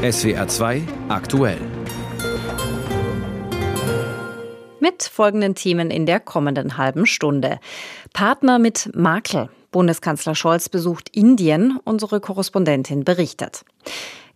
SWR 2 aktuell. Mit folgenden Themen in der kommenden halben Stunde. Partner mit Makel. Bundeskanzler Scholz besucht Indien. Unsere Korrespondentin berichtet.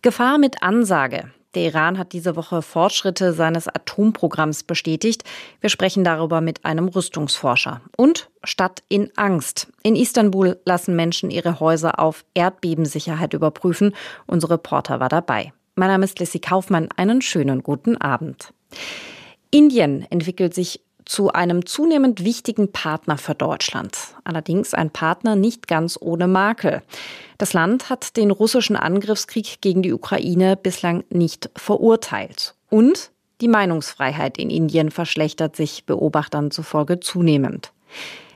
Gefahr mit Ansage. Der Iran hat diese Woche Fortschritte seines Atomprogramms bestätigt. Wir sprechen darüber mit einem Rüstungsforscher. Und Stadt in Angst. In Istanbul lassen Menschen ihre Häuser auf Erdbebensicherheit überprüfen. Unser Reporter war dabei. Mein Name ist Lissy Kaufmann. Einen schönen guten Abend. Indien entwickelt sich zu einem zunehmend wichtigen Partner für Deutschland. Allerdings ein Partner nicht ganz ohne Makel. Das Land hat den russischen Angriffskrieg gegen die Ukraine bislang nicht verurteilt. Und die Meinungsfreiheit in Indien verschlechtert sich Beobachtern zufolge zunehmend.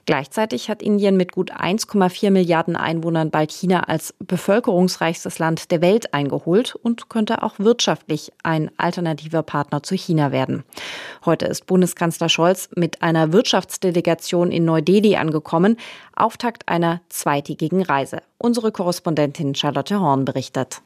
Gleichzeitig hat Indien mit gut 1,4 Milliarden Einwohnern bald China als bevölkerungsreichstes Land der Welt eingeholt und könnte auch wirtschaftlich ein alternativer Partner zu China werden. Heute ist Bundeskanzler Scholz mit einer Wirtschaftsdelegation in Neu-Delhi angekommen, Auftakt einer zweitägigen Reise. Unsere Korrespondentin Charlotte Horn berichtet.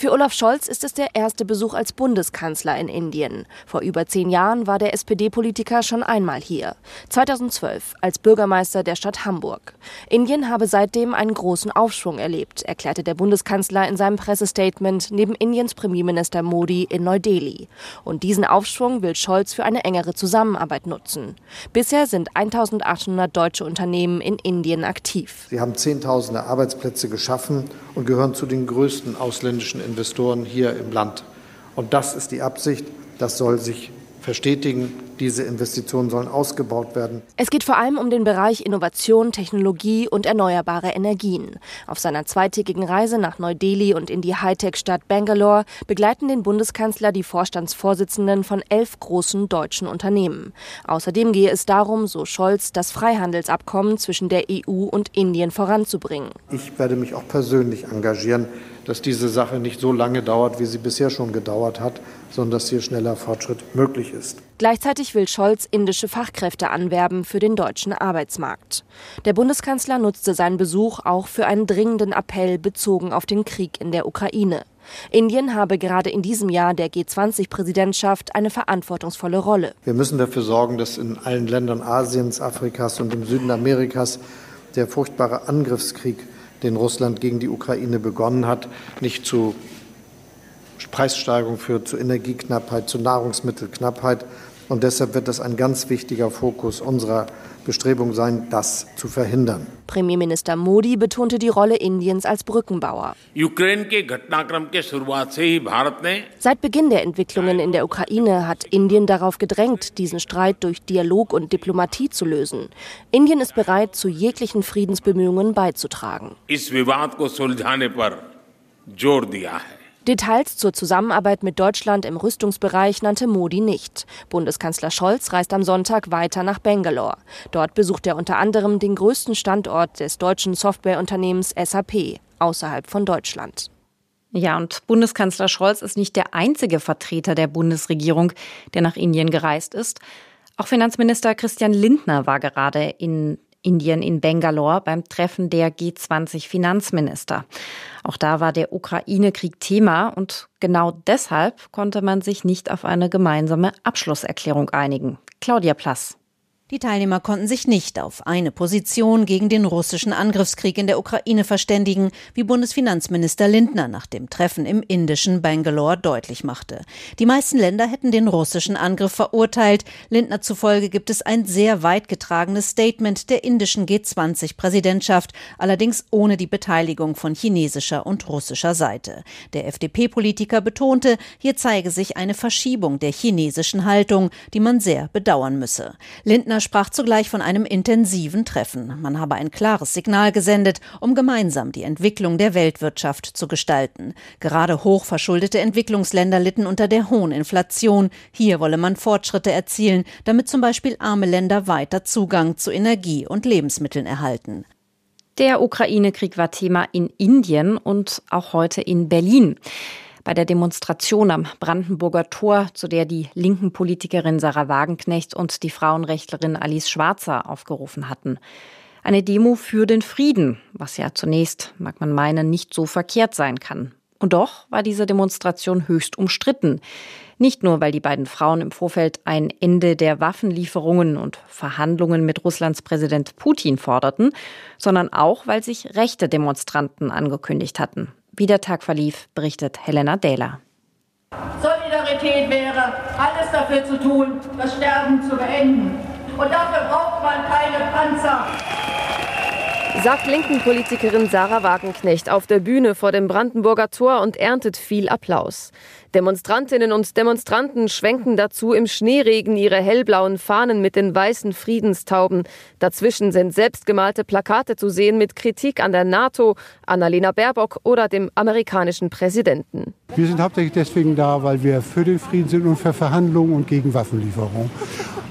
Für Olaf Scholz ist es der erste Besuch als Bundeskanzler in Indien. Vor über zehn Jahren war der SPD-Politiker schon einmal hier. 2012 als Bürgermeister der Stadt Hamburg. Indien habe seitdem einen großen Aufschwung erlebt, erklärte der Bundeskanzler in seinem Pressestatement neben Indiens Premierminister Modi in Neu-Delhi. Und diesen Aufschwung will Scholz für eine engere Zusammenarbeit nutzen. Bisher sind 1800 deutsche Unternehmen in Indien aktiv. Sie haben Zehntausende Arbeitsplätze geschaffen und gehören zu den größten ausländischen Investoren hier im Land. Und das ist die Absicht. Das soll sich verstetigen. Diese Investitionen sollen ausgebaut werden. Es geht vor allem um den Bereich Innovation, Technologie und erneuerbare Energien. Auf seiner zweitägigen Reise nach Neu-Delhi und in die Hightech-Stadt Bangalore begleiten den Bundeskanzler die Vorstandsvorsitzenden von elf großen deutschen Unternehmen. Außerdem gehe es darum, so Scholz, das Freihandelsabkommen zwischen der EU und Indien voranzubringen. Ich werde mich auch persönlich engagieren, dass diese Sache nicht so lange dauert, wie sie bisher schon gedauert hat, sondern dass hier schneller Fortschritt möglich ist. Gleichzeitig will Scholz indische Fachkräfte anwerben für den deutschen Arbeitsmarkt. Der Bundeskanzler nutzte seinen Besuch auch für einen dringenden Appell bezogen auf den Krieg in der Ukraine. Indien habe gerade in diesem Jahr der G20-Präsidentschaft eine verantwortungsvolle Rolle. Wir müssen dafür sorgen, dass in allen Ländern Asiens, Afrikas und im Süden Amerikas der furchtbare Angriffskrieg den Russland gegen die Ukraine begonnen hat, nicht zu Preissteigerung führt, zu Energieknappheit, zu Nahrungsmittelknappheit. Und deshalb wird das ein ganz wichtiger Fokus unserer Bestrebung sein, das zu verhindern. Premierminister Modi betonte die Rolle Indiens als Brückenbauer. Seit Beginn der Entwicklungen in der Ukraine hat Indien darauf gedrängt, diesen Streit durch Dialog und Diplomatie zu lösen. Indien ist bereit, zu jeglichen Friedensbemühungen beizutragen. Details zur Zusammenarbeit mit Deutschland im Rüstungsbereich nannte Modi nicht. Bundeskanzler Scholz reist am Sonntag weiter nach Bangalore. Dort besucht er unter anderem den größten Standort des deutschen Softwareunternehmens SAP außerhalb von Deutschland. Ja, und Bundeskanzler Scholz ist nicht der einzige Vertreter der Bundesregierung, der nach Indien gereist ist. Auch Finanzminister Christian Lindner war gerade in Indien in Bangalore beim Treffen der G20-Finanzminister. Auch da war der Ukraine-Krieg Thema und genau deshalb konnte man sich nicht auf eine gemeinsame Abschlusserklärung einigen. Claudia Plass. Die Teilnehmer konnten sich nicht auf eine Position gegen den russischen Angriffskrieg in der Ukraine verständigen, wie Bundesfinanzminister Lindner nach dem Treffen im indischen Bangalore deutlich machte. Die meisten Länder hätten den russischen Angriff verurteilt. Lindner zufolge gibt es ein sehr weit getragenes Statement der indischen G20-Präsidentschaft, allerdings ohne die Beteiligung von chinesischer und russischer Seite. Der FDP-Politiker betonte, hier zeige sich eine Verschiebung der chinesischen Haltung, die man sehr bedauern müsse. Lindner sprach zugleich von einem intensiven Treffen. Man habe ein klares Signal gesendet, um gemeinsam die Entwicklung der Weltwirtschaft zu gestalten. Gerade hochverschuldete Entwicklungsländer litten unter der hohen Inflation. Hier wolle man Fortschritte erzielen, damit zum Beispiel arme Länder weiter Zugang zu Energie und Lebensmitteln erhalten. Der Ukraine-Krieg war Thema in Indien und auch heute in Berlin bei der Demonstration am Brandenburger Tor, zu der die linken Politikerin Sarah Wagenknecht und die Frauenrechtlerin Alice Schwarzer aufgerufen hatten. Eine Demo für den Frieden, was ja zunächst, mag man meinen, nicht so verkehrt sein kann. Und doch war diese Demonstration höchst umstritten. Nicht nur, weil die beiden Frauen im Vorfeld ein Ende der Waffenlieferungen und Verhandlungen mit Russlands Präsident Putin forderten, sondern auch, weil sich rechte Demonstranten angekündigt hatten. Wie der Tag verlief, berichtet Helena Dehler. Solidarität wäre, alles dafür zu tun, das Sterben zu beenden. Und dafür braucht man keine Panzer. Sagt Linken-Politikerin Sarah Wagenknecht auf der Bühne vor dem Brandenburger Tor und erntet viel Applaus. Demonstrantinnen und Demonstranten schwenken dazu im Schneeregen ihre hellblauen Fahnen mit den weißen Friedenstauben. Dazwischen sind selbstgemalte Plakate zu sehen mit Kritik an der NATO, Annalena Baerbock oder dem amerikanischen Präsidenten. Wir sind hauptsächlich deswegen da, weil wir für den Frieden sind und für Verhandlungen und gegen Waffenlieferungen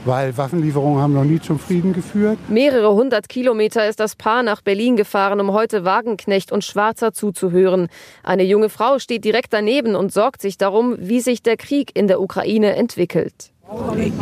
weil Waffenlieferungen haben noch nie zum Frieden geführt. Mehrere hundert Kilometer ist das Paar nach Berlin gefahren, um heute Wagenknecht und Schwarzer zuzuhören. Eine junge Frau steht direkt daneben und sorgt sich darum, wie sich der Krieg in der Ukraine entwickelt.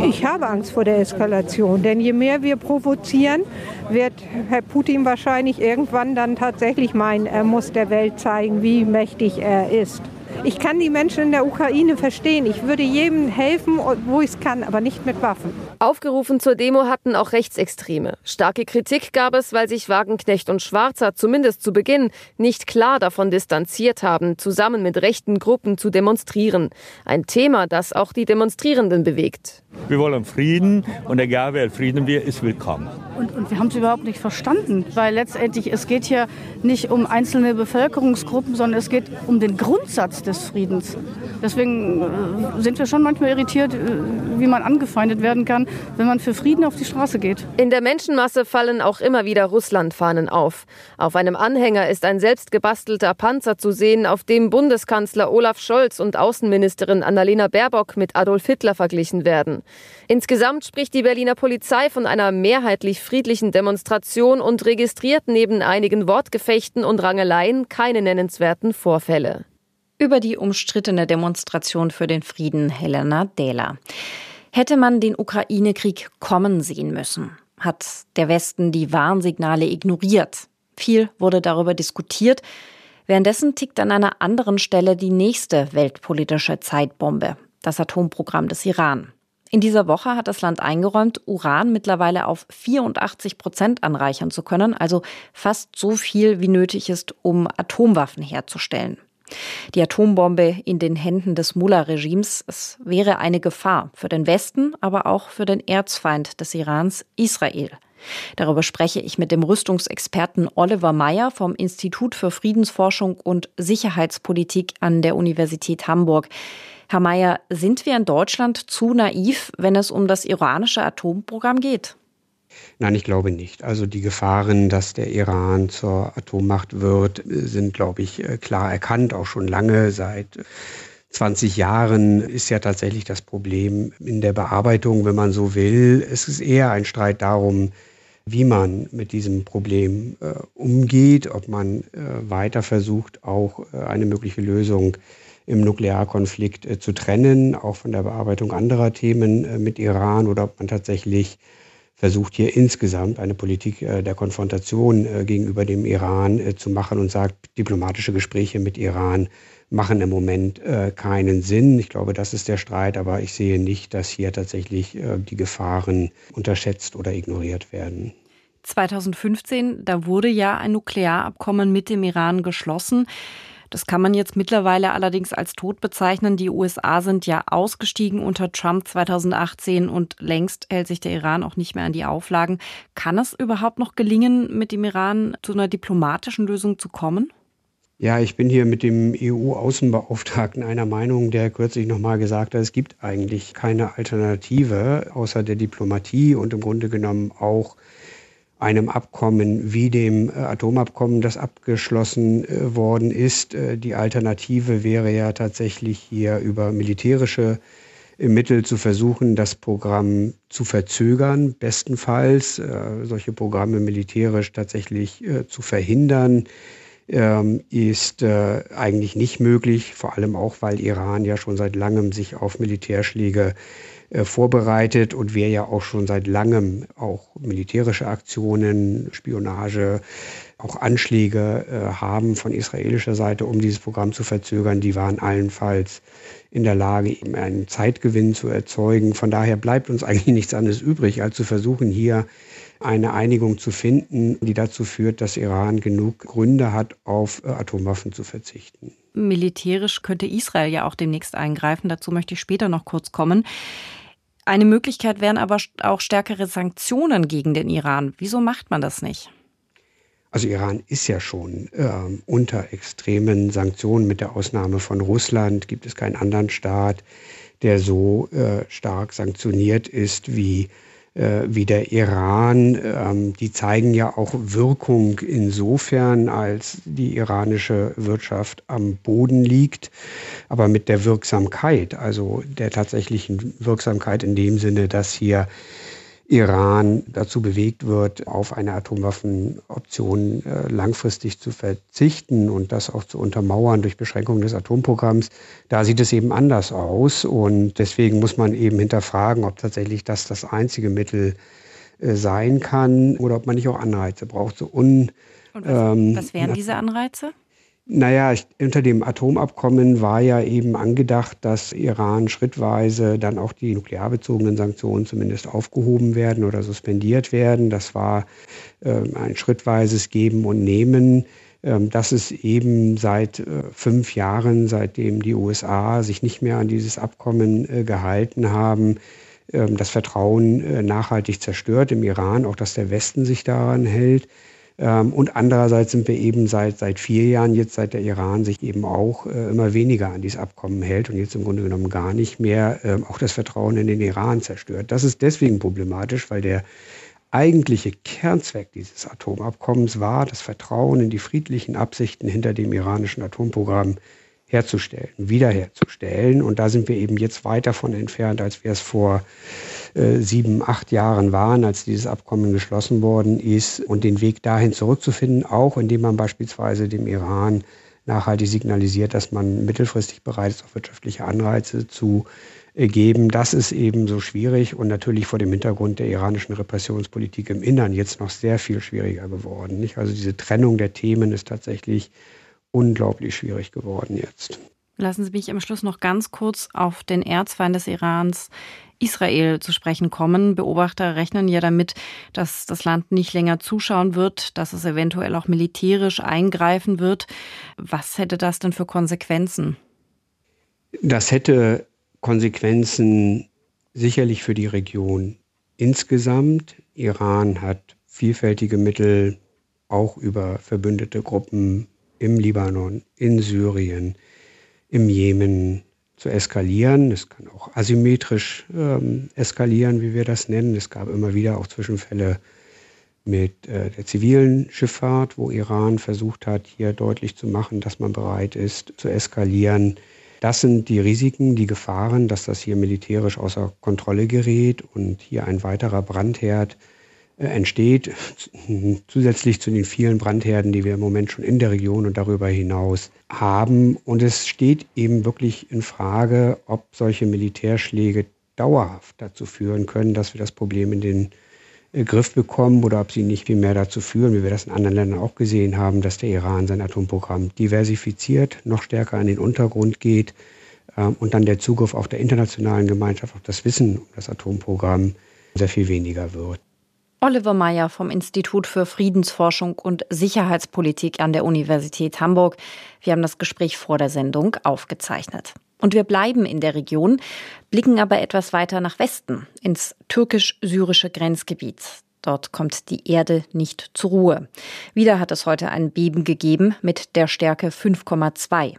Ich habe Angst vor der Eskalation, denn je mehr wir provozieren, wird Herr Putin wahrscheinlich irgendwann dann tatsächlich meinen, er muss der Welt zeigen, wie mächtig er ist. Ich kann die Menschen in der Ukraine verstehen. Ich würde jedem helfen, wo ich es kann, aber nicht mit Waffen. Aufgerufen zur Demo hatten auch Rechtsextreme. Starke Kritik gab es, weil sich Wagenknecht und Schwarzer zumindest zu Beginn nicht klar davon distanziert haben, zusammen mit rechten Gruppen zu demonstrieren. Ein Thema, das auch die Demonstrierenden bewegt. Wir wollen Frieden und egal wer Frieden will, ist willkommen. Und, und wir haben es überhaupt nicht verstanden, weil letztendlich es geht hier nicht um einzelne Bevölkerungsgruppen, sondern es geht um den Grundsatz des Friedens. Deswegen äh, sind wir schon manchmal irritiert, äh, wie man angefeindet werden kann, wenn man für Frieden auf die Straße geht. In der Menschenmasse fallen auch immer wieder Russlandfahnen auf. Auf einem Anhänger ist ein selbstgebastelter Panzer zu sehen, auf dem Bundeskanzler Olaf Scholz und Außenministerin Annalena Baerbock mit Adolf Hitler verglichen werden. Insgesamt spricht die Berliner Polizei von einer mehrheitlich friedlichen Demonstration und registriert neben einigen Wortgefechten und Rangeleien keine nennenswerten Vorfälle. Über die umstrittene Demonstration für den Frieden Helena Dehler. Hätte man den Ukraine-Krieg kommen sehen müssen? Hat der Westen die Warnsignale ignoriert? Viel wurde darüber diskutiert. Währenddessen tickt an einer anderen Stelle die nächste weltpolitische Zeitbombe, das Atomprogramm des Iran. In dieser Woche hat das Land eingeräumt, Uran mittlerweile auf 84 Prozent anreichern zu können, also fast so viel wie nötig ist, um Atomwaffen herzustellen. Die Atombombe in den Händen des Mullah-Regimes, es wäre eine Gefahr für den Westen, aber auch für den Erzfeind des Irans, Israel. Darüber spreche ich mit dem Rüstungsexperten Oliver Meyer vom Institut für Friedensforschung und Sicherheitspolitik an der Universität Hamburg. Herr Mayer, sind wir in Deutschland zu naiv, wenn es um das iranische Atomprogramm geht? Nein, ich glaube nicht. Also die Gefahren, dass der Iran zur Atommacht wird, sind, glaube ich, äh, klar erkannt, auch schon lange. Seit 20 Jahren ist ja tatsächlich das Problem in der Bearbeitung, wenn man so will. Es ist eher ein Streit darum, wie man mit diesem Problem äh, umgeht, ob man äh, weiter versucht, auch äh, eine mögliche Lösung im Nuklearkonflikt äh, zu trennen, auch von der Bearbeitung anderer Themen äh, mit Iran oder ob man tatsächlich versucht hier insgesamt eine Politik äh, der Konfrontation äh, gegenüber dem Iran äh, zu machen und sagt, diplomatische Gespräche mit Iran machen im Moment keinen Sinn. Ich glaube, das ist der Streit, aber ich sehe nicht, dass hier tatsächlich die Gefahren unterschätzt oder ignoriert werden. 2015, da wurde ja ein Nuklearabkommen mit dem Iran geschlossen. Das kann man jetzt mittlerweile allerdings als tot bezeichnen. Die USA sind ja ausgestiegen unter Trump 2018 und längst hält sich der Iran auch nicht mehr an die Auflagen. Kann es überhaupt noch gelingen, mit dem Iran zu einer diplomatischen Lösung zu kommen? Ja, ich bin hier mit dem EU-Außenbeauftragten einer Meinung, der kürzlich nochmal gesagt hat, es gibt eigentlich keine Alternative außer der Diplomatie und im Grunde genommen auch einem Abkommen wie dem äh, Atomabkommen, das abgeschlossen äh, worden ist. Äh, die Alternative wäre ja tatsächlich hier über militärische Mittel zu versuchen, das Programm zu verzögern, bestenfalls solche Programme militärisch tatsächlich zu verhindern, ähm, ist eigentlich nicht möglich, vor allem auch, weil Iran ja schon seit langem sich auf Militärschläge äh, vorbereitet und wir ja auch schon seit langem auch militärische Aktionen, Spionage, auch Anschläge äh, haben von israelischer Seite, um dieses Programm zu verzögern. Die waren allenfalls in der Lage, einen Zeitgewinn zu erzeugen. Von daher bleibt uns eigentlich nichts anderes übrig, als zu versuchen, hier eine Einigung zu finden, die dazu führt, dass Iran genug Gründe hat, auf äh, Atomwaffen zu verzichten. Militärisch könnte Israel ja auch demnächst eingreifen. Dazu möchte ich später noch kurz kommen. Eine Möglichkeit wären aber auch stärkere Sanktionen gegen den Iran. Wieso macht man das nicht? Also Iran ist ja schon äh, unter extremen Sanktionen. Mit der Ausnahme von Russland gibt es keinen anderen Staat, der so äh, stark sanktioniert ist wie wie der Iran, ähm, die zeigen ja auch Wirkung insofern, als die iranische Wirtschaft am Boden liegt, aber mit der Wirksamkeit, also der tatsächlichen Wirksamkeit in dem Sinne, dass hier Iran dazu bewegt wird, auf eine Atomwaffenoption äh, langfristig zu verzichten und das auch zu untermauern durch Beschränkung des Atomprogramms, da sieht es eben anders aus. Und deswegen muss man eben hinterfragen, ob tatsächlich das das einzige Mittel äh, sein kann oder ob man nicht auch Anreize braucht. So un, und was, ähm, was wären diese Anreize? Naja, unter dem Atomabkommen war ja eben angedacht, dass Iran schrittweise dann auch die nuklearbezogenen Sanktionen zumindest aufgehoben werden oder suspendiert werden. Das war äh, ein schrittweises Geben und Nehmen. Ähm, das ist eben seit äh, fünf Jahren, seitdem die USA sich nicht mehr an dieses Abkommen äh, gehalten haben, ähm, das Vertrauen äh, nachhaltig zerstört im Iran, auch dass der Westen sich daran hält. Ähm, und andererseits sind wir eben seit, seit vier Jahren, jetzt seit der Iran sich eben auch äh, immer weniger an dieses Abkommen hält und jetzt im Grunde genommen gar nicht mehr äh, auch das Vertrauen in den Iran zerstört. Das ist deswegen problematisch, weil der eigentliche Kernzweck dieses Atomabkommens war, das Vertrauen in die friedlichen Absichten hinter dem iranischen Atomprogramm herzustellen, wiederherzustellen. Und da sind wir eben jetzt weit davon entfernt, als wir es vor äh, sieben, acht Jahren waren, als dieses Abkommen geschlossen worden ist. Und den Weg dahin zurückzufinden, auch indem man beispielsweise dem Iran nachhaltig signalisiert, dass man mittelfristig bereit ist, auch wirtschaftliche Anreize zu äh, geben. Das ist eben so schwierig und natürlich vor dem Hintergrund der iranischen Repressionspolitik im Innern jetzt noch sehr viel schwieriger geworden. Nicht? Also diese Trennung der Themen ist tatsächlich unglaublich schwierig geworden jetzt. Lassen Sie mich am Schluss noch ganz kurz auf den Erzfeind des Irans, Israel, zu sprechen kommen. Beobachter rechnen ja damit, dass das Land nicht länger zuschauen wird, dass es eventuell auch militärisch eingreifen wird. Was hätte das denn für Konsequenzen? Das hätte Konsequenzen sicherlich für die Region insgesamt. Iran hat vielfältige Mittel, auch über verbündete Gruppen im Libanon, in Syrien, im Jemen zu eskalieren. Es kann auch asymmetrisch ähm, eskalieren, wie wir das nennen. Es gab immer wieder auch Zwischenfälle mit äh, der zivilen Schifffahrt, wo Iran versucht hat, hier deutlich zu machen, dass man bereit ist zu eskalieren. Das sind die Risiken, die Gefahren, dass das hier militärisch außer Kontrolle gerät und hier ein weiterer Brandherd entsteht, zusätzlich zu den vielen Brandherden, die wir im Moment schon in der Region und darüber hinaus haben. Und es steht eben wirklich in Frage, ob solche Militärschläge dauerhaft dazu führen können, dass wir das Problem in den äh, Griff bekommen oder ob sie nicht viel mehr dazu führen, wie wir das in anderen Ländern auch gesehen haben, dass der Iran sein Atomprogramm diversifiziert, noch stärker an den Untergrund geht ähm, und dann der Zugriff auch der internationalen Gemeinschaft auf das Wissen um das Atomprogramm sehr viel weniger wird. Oliver Meyer vom Institut für Friedensforschung und Sicherheitspolitik an der Universität Hamburg. Wir haben das Gespräch vor der Sendung aufgezeichnet. Und wir bleiben in der Region, blicken aber etwas weiter nach Westen, ins türkisch-syrische Grenzgebiet. Dort kommt die Erde nicht zur Ruhe. Wieder hat es heute ein Beben gegeben mit der Stärke 5,2.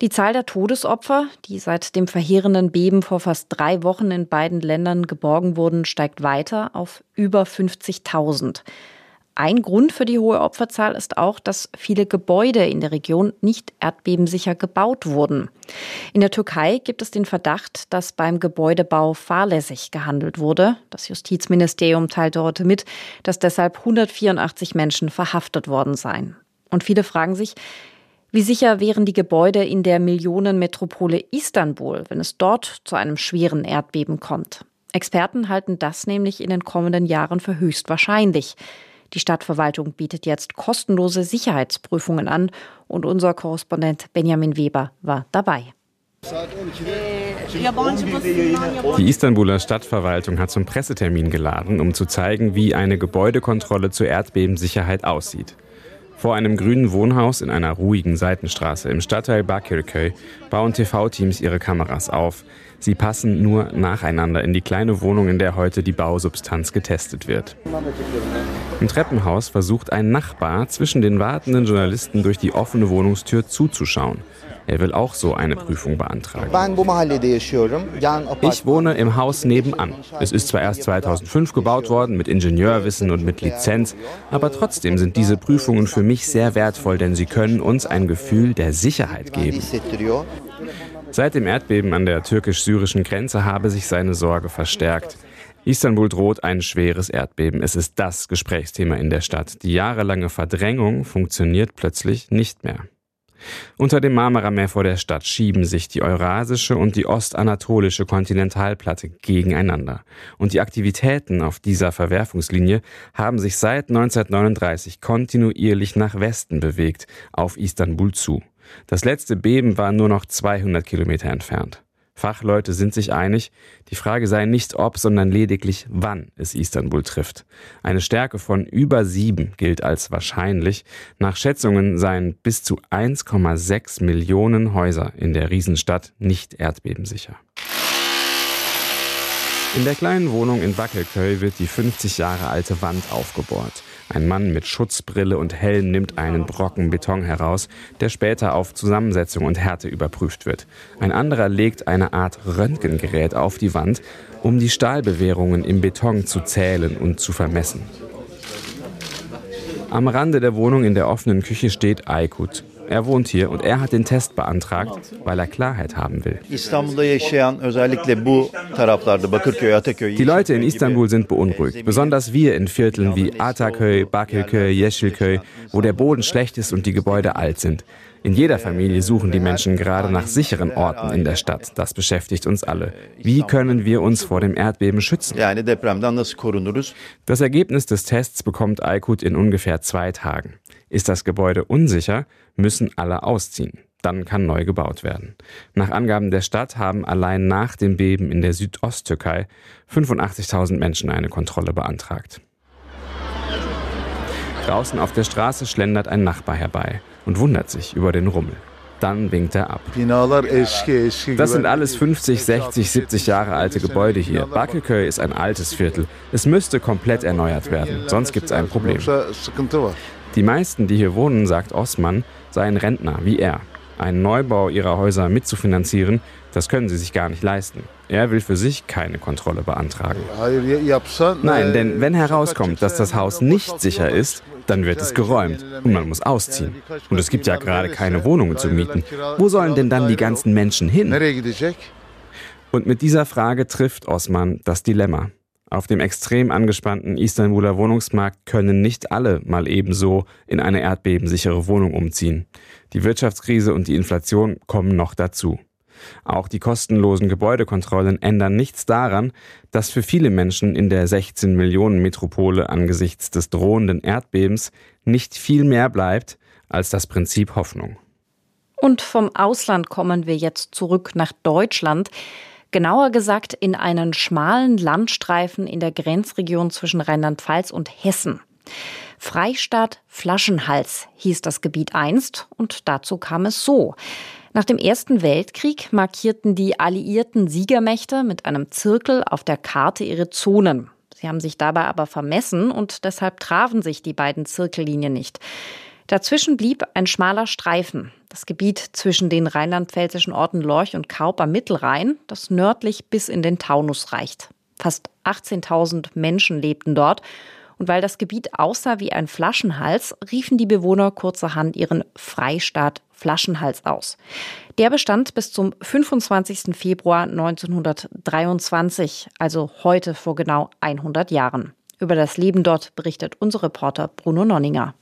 Die Zahl der Todesopfer, die seit dem verheerenden Beben vor fast drei Wochen in beiden Ländern geborgen wurden, steigt weiter auf über 50.000. Ein Grund für die hohe Opferzahl ist auch, dass viele Gebäude in der Region nicht erdbebensicher gebaut wurden. In der Türkei gibt es den Verdacht, dass beim Gebäudebau fahrlässig gehandelt wurde. Das Justizministerium teilte heute mit, dass deshalb 184 Menschen verhaftet worden seien. Und viele fragen sich, Wie sicher wären die Gebäude in der Millionenmetropole Istanbul, wenn es dort zu einem schweren Erdbeben kommt? Experten halten das nämlich in den kommenden Jahren für höchst wahrscheinlich. Die Stadtverwaltung bietet jetzt kostenlose Sicherheitsprüfungen an und unser Korrespondent Benjamin Weber war dabei. Die Istanbuler Stadtverwaltung hat zum Pressetermin geladen, um zu zeigen, wie eine Gebäudekontrolle zur Erdbebensicherheit aussieht. Vor einem grünen Wohnhaus in einer ruhigen Seitenstraße im Stadtteil Bakirköy bauen TV-Teams ihre Kameras auf. Sie passen nur nacheinander in die kleine Wohnung, in der heute die Bausubstanz getestet wird. Im Treppenhaus versucht ein Nachbar zwischen den wartenden Journalisten durch die offene Wohnungstür zuzuschauen. Er will auch so eine Prüfung beantragen. Ich wohne im Haus nebenan. Es ist zwar erst 2005 gebaut worden mit Ingenieurwissen und mit Lizenz, aber trotzdem sind diese Prüfungen für mich sehr wertvoll, denn sie können uns ein Gefühl der Sicherheit geben. Seit dem Erdbeben an der türkisch-syrischen Grenze habe sich seine Sorge verstärkt. Istanbul droht ein schweres Erdbeben. Es ist das Gesprächsthema in der Stadt. Die jahrelange Verdrängung funktioniert plötzlich nicht mehr. Unter dem Marmarameer vor der Stadt schieben sich die eurasische und die ostanatolische Kontinentalplatte gegeneinander. Und die Aktivitäten auf dieser Verwerfungslinie haben sich seit 1939 kontinuierlich nach Westen bewegt, auf Istanbul zu. Das letzte Beben war nur noch 200 Kilometer entfernt. Fachleute sind sich einig, die Frage sei nicht ob, sondern lediglich wann es Istanbul trifft. Eine Stärke von über sieben gilt als wahrscheinlich. Nach Schätzungen seien bis zu 1,6 Millionen Häuser in der Riesenstadt nicht erdbebensicher. In der kleinen Wohnung in Wackelköy wird die 50 Jahre alte Wand aufgebohrt. Ein Mann mit Schutzbrille und Helm nimmt einen Brocken Beton heraus, der später auf Zusammensetzung und Härte überprüft wird. Ein anderer legt eine Art Röntgengerät auf die Wand, um die Stahlbewehrungen im Beton zu zählen und zu vermessen. Am Rande der Wohnung in der offenen Küche steht Aykut. Er wohnt hier und er hat den Test beantragt, weil er Klarheit haben will. Die Leute in Istanbul sind beunruhigt, besonders wir in Vierteln wie Ataköy, Bakirköy, Yeşilköy, wo der Boden schlecht ist und die Gebäude alt sind. In jeder Familie suchen die Menschen gerade nach sicheren Orten in der Stadt. Das beschäftigt uns alle. Wie können wir uns vor dem Erdbeben schützen? Das Ergebnis des Tests bekommt Aykut in ungefähr zwei Tagen. Ist das Gebäude unsicher, müssen alle ausziehen. Dann kann neu gebaut werden. Nach Angaben der Stadt haben allein nach dem Beben in der Südosttürkei 85.000 Menschen eine Kontrolle beantragt. Draußen auf der Straße schlendert ein Nachbar herbei und wundert sich über den Rummel. Dann winkt er ab. Das sind alles 50, 60, 70 Jahre alte Gebäude hier. Bakirköy ist ein altes Viertel. Es müsste komplett erneuert werden, sonst gibt es ein Problem. Die meisten, die hier wohnen, sagt Osman, seien Rentner wie er. Einen Neubau ihrer Häuser mitzufinanzieren, das können sie sich gar nicht leisten. Er will für sich keine Kontrolle beantragen. Nein, denn wenn herauskommt, dass das Haus nicht sicher ist, dann wird es geräumt und man muss ausziehen. Und es gibt ja gerade keine Wohnungen zu mieten. Wo sollen denn dann die ganzen Menschen hin? Und mit dieser Frage trifft Osman das Dilemma. Auf dem extrem angespannten Istanbuler Wohnungsmarkt können nicht alle mal ebenso in eine erdbebensichere Wohnung umziehen. Die Wirtschaftskrise und die Inflation kommen noch dazu. Auch die kostenlosen Gebäudekontrollen ändern nichts daran, dass für viele Menschen in der 16 Millionen Metropole angesichts des drohenden Erdbebens nicht viel mehr bleibt als das Prinzip Hoffnung. Und vom Ausland kommen wir jetzt zurück nach Deutschland. Genauer gesagt in einen schmalen Landstreifen in der Grenzregion zwischen Rheinland-Pfalz und Hessen. Freistaat Flaschenhals hieß das Gebiet einst und dazu kam es so. Nach dem Ersten Weltkrieg markierten die alliierten Siegermächte mit einem Zirkel auf der Karte ihre Zonen. Sie haben sich dabei aber vermessen und deshalb trafen sich die beiden Zirkellinien nicht. Dazwischen blieb ein schmaler Streifen, das Gebiet zwischen den rheinland-pfälzischen Orten Lorch und Kaup am Mittelrhein, das nördlich bis in den Taunus reicht. Fast 18.000 Menschen lebten dort. Und weil das Gebiet aussah wie ein Flaschenhals, riefen die Bewohner kurzerhand ihren Freistaat Flaschenhals aus. Der bestand bis zum 25. Februar 1923, also heute vor genau 100 Jahren. Über das Leben dort berichtet unser Reporter Bruno Nonninger.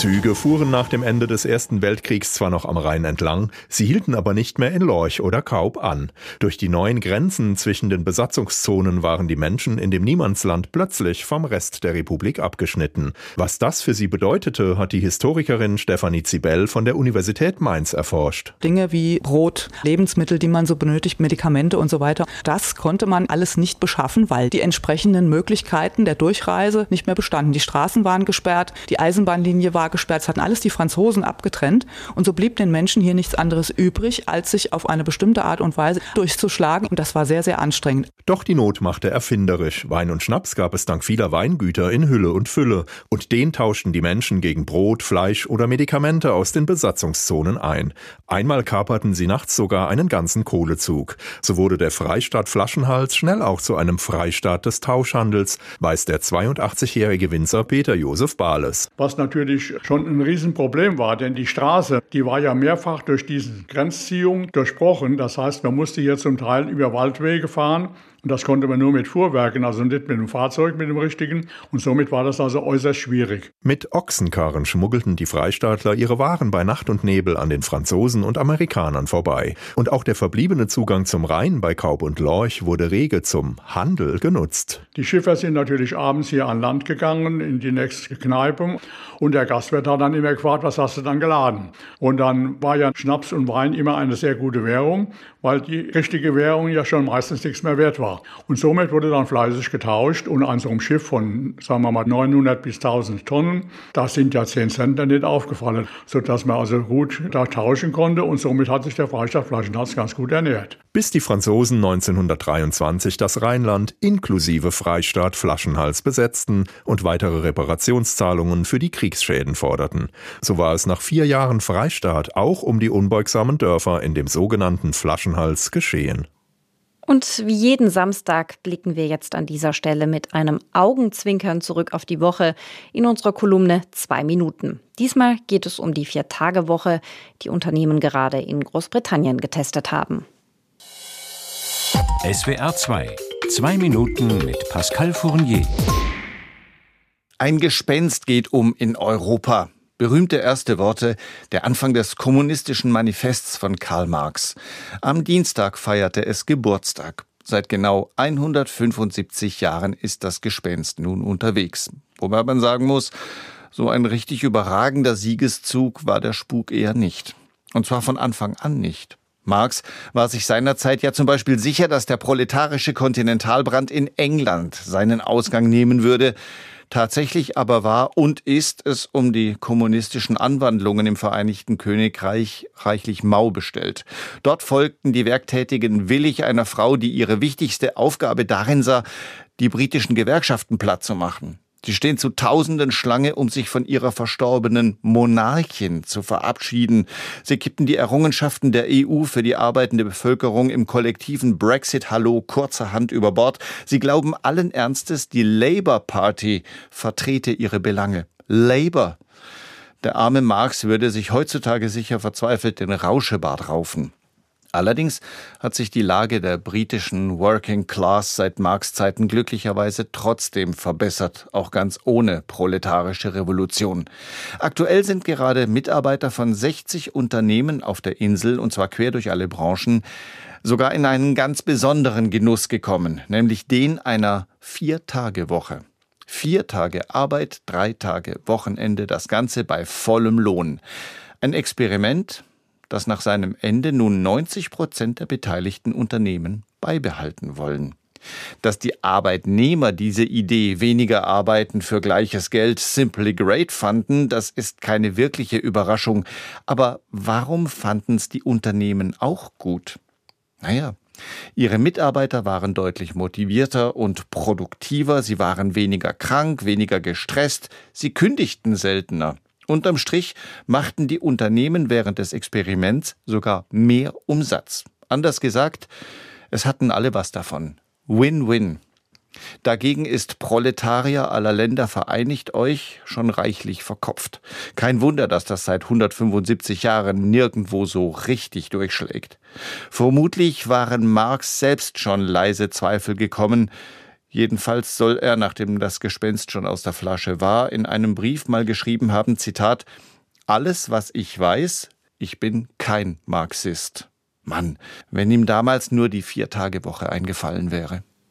Züge fuhren nach dem Ende des Ersten Weltkriegs zwar noch am Rhein entlang, sie hielten aber nicht mehr in Lorch oder Kaub an. Durch die neuen Grenzen zwischen den Besatzungszonen waren die Menschen in dem Niemandsland plötzlich vom Rest der Republik abgeschnitten. Was das für sie bedeutete, hat die Historikerin Stefanie Zibel von der Universität Mainz erforscht. Dinge wie Brot, Lebensmittel, die man so benötigt, Medikamente und so weiter, das konnte man alles nicht beschaffen, weil die entsprechenden Möglichkeiten der Durchreise nicht mehr bestanden. Die Straßen waren gesperrt, die Eisenbahnlinie war gesperrt, es hatten alles die Franzosen abgetrennt und so blieb den Menschen hier nichts anderes übrig, als sich auf eine bestimmte Art und Weise durchzuschlagen und das war sehr, sehr anstrengend. Doch die Not machte erfinderisch. Wein und Schnaps gab es dank vieler Weingüter in Hülle und Fülle und den tauschten die Menschen gegen Brot, Fleisch oder Medikamente aus den Besatzungszonen ein. Einmal kaperten sie nachts sogar einen ganzen Kohlezug. So wurde der Freistaat Flaschenhals schnell auch zu einem Freistaat des Tauschhandels, weiß der 82-jährige Winzer Peter Josef Bahles. Was natürlich schon ein Riesenproblem war, denn die Straße, die war ja mehrfach durch diese Grenzziehung durchbrochen. Das heißt, man musste hier zum Teil über Waldwege fahren und das konnte man nur mit Fuhrwerken, also nicht mit dem Fahrzeug, mit dem richtigen. Und somit war das also äußerst schwierig. Mit Ochsenkarren schmuggelten die Freistaatler ihre Waren bei Nacht und Nebel an den Franzosen und Amerikanern vorbei. Und auch der verbliebene Zugang zum Rhein bei Kaub und Lorch wurde rege zum Handel genutzt. Die Schiffer sind natürlich abends hier an Land gegangen, in die nächste Kneipe. Und der Gastwirt hat dann immer gefragt, was hast du dann geladen? Und dann war ja Schnaps und Wein immer eine sehr gute Währung, weil die richtige Währung ja schon meistens nichts mehr wert war. Und somit wurde dann fleißig getauscht und an so einem Schiff von, sagen wir mal, 900 bis 1000 Tonnen, da sind ja 10 Cent nicht aufgefallen, sodass man also gut da tauschen konnte und somit hat sich der Freistaat Flaschenhals ganz gut ernährt. Bis die Franzosen 1923 das Rheinland inklusive Freistaat Flaschenhals besetzten und weitere Reparationszahlungen für die Kriegsschäden forderten. So war es nach vier Jahren Freistaat auch um die unbeugsamen Dörfer in dem sogenannten Flaschenhals geschehen. Und wie jeden Samstag blicken wir jetzt an dieser Stelle mit einem Augenzwinkern zurück auf die Woche in unserer Kolumne Zwei Minuten. Diesmal geht es um die Vier-Tage-Woche, die Unternehmen gerade in Großbritannien getestet haben. SWR 2 Zwei Minuten mit Pascal Fournier. Ein Gespenst geht um in Europa. Berühmte erste Worte, der Anfang des kommunistischen Manifests von Karl Marx. Am Dienstag feierte es Geburtstag. Seit genau 175 Jahren ist das Gespenst nun unterwegs. Wobei man sagen muss, so ein richtig überragender Siegeszug war der Spuk eher nicht. Und zwar von Anfang an nicht. Marx war sich seinerzeit ja zum Beispiel sicher, dass der proletarische Kontinentalbrand in England seinen Ausgang nehmen würde. Tatsächlich aber war und ist es um die kommunistischen Anwandlungen im Vereinigten Königreich reichlich mau bestellt. Dort folgten die Werktätigen willig einer Frau, die ihre wichtigste Aufgabe darin sah, die britischen Gewerkschaften platt zu machen. Sie stehen zu Tausenden Schlange, um sich von ihrer verstorbenen Monarchin zu verabschieden. Sie kippten die Errungenschaften der EU für die arbeitende Bevölkerung im kollektiven Brexit-Hallo kurzerhand über Bord. Sie glauben allen Ernstes, die Labour Party vertrete ihre Belange. Labour. Der arme Marx würde sich heutzutage sicher verzweifelt den Rauschebart raufen. Allerdings hat sich die Lage der britischen Working Class seit Marx Zeiten glücklicherweise trotzdem verbessert, auch ganz ohne proletarische Revolution. Aktuell sind gerade Mitarbeiter von 60 Unternehmen auf der Insel, und zwar quer durch alle Branchen, sogar in einen ganz besonderen Genuss gekommen, nämlich den einer Vier-Tage-Woche. Vier Tage Arbeit, drei Tage Wochenende, das Ganze bei vollem Lohn. Ein Experiment, das nach seinem Ende nun 90 Prozent der beteiligten Unternehmen beibehalten wollen. Dass die Arbeitnehmer diese Idee weniger arbeiten für gleiches Geld simply great fanden, das ist keine wirkliche Überraschung. Aber warum fanden es die Unternehmen auch gut? Naja, Ihre Mitarbeiter waren deutlich motivierter und produktiver, sie waren weniger krank, weniger gestresst, sie kündigten seltener. Unterm Strich machten die Unternehmen während des Experiments sogar mehr Umsatz. Anders gesagt, es hatten alle was davon. Win-win. Dagegen ist Proletarier aller Länder vereinigt euch schon reichlich verkopft. Kein Wunder, dass das seit 175 Jahren nirgendwo so richtig durchschlägt. Vermutlich waren Marx selbst schon leise Zweifel gekommen, Jedenfalls soll er, nachdem das Gespenst schon aus der Flasche war, in einem Brief mal geschrieben haben, Zitat, alles, was ich weiß, ich bin kein Marxist. Mann, wenn ihm damals nur die Viertagewoche eingefallen wäre.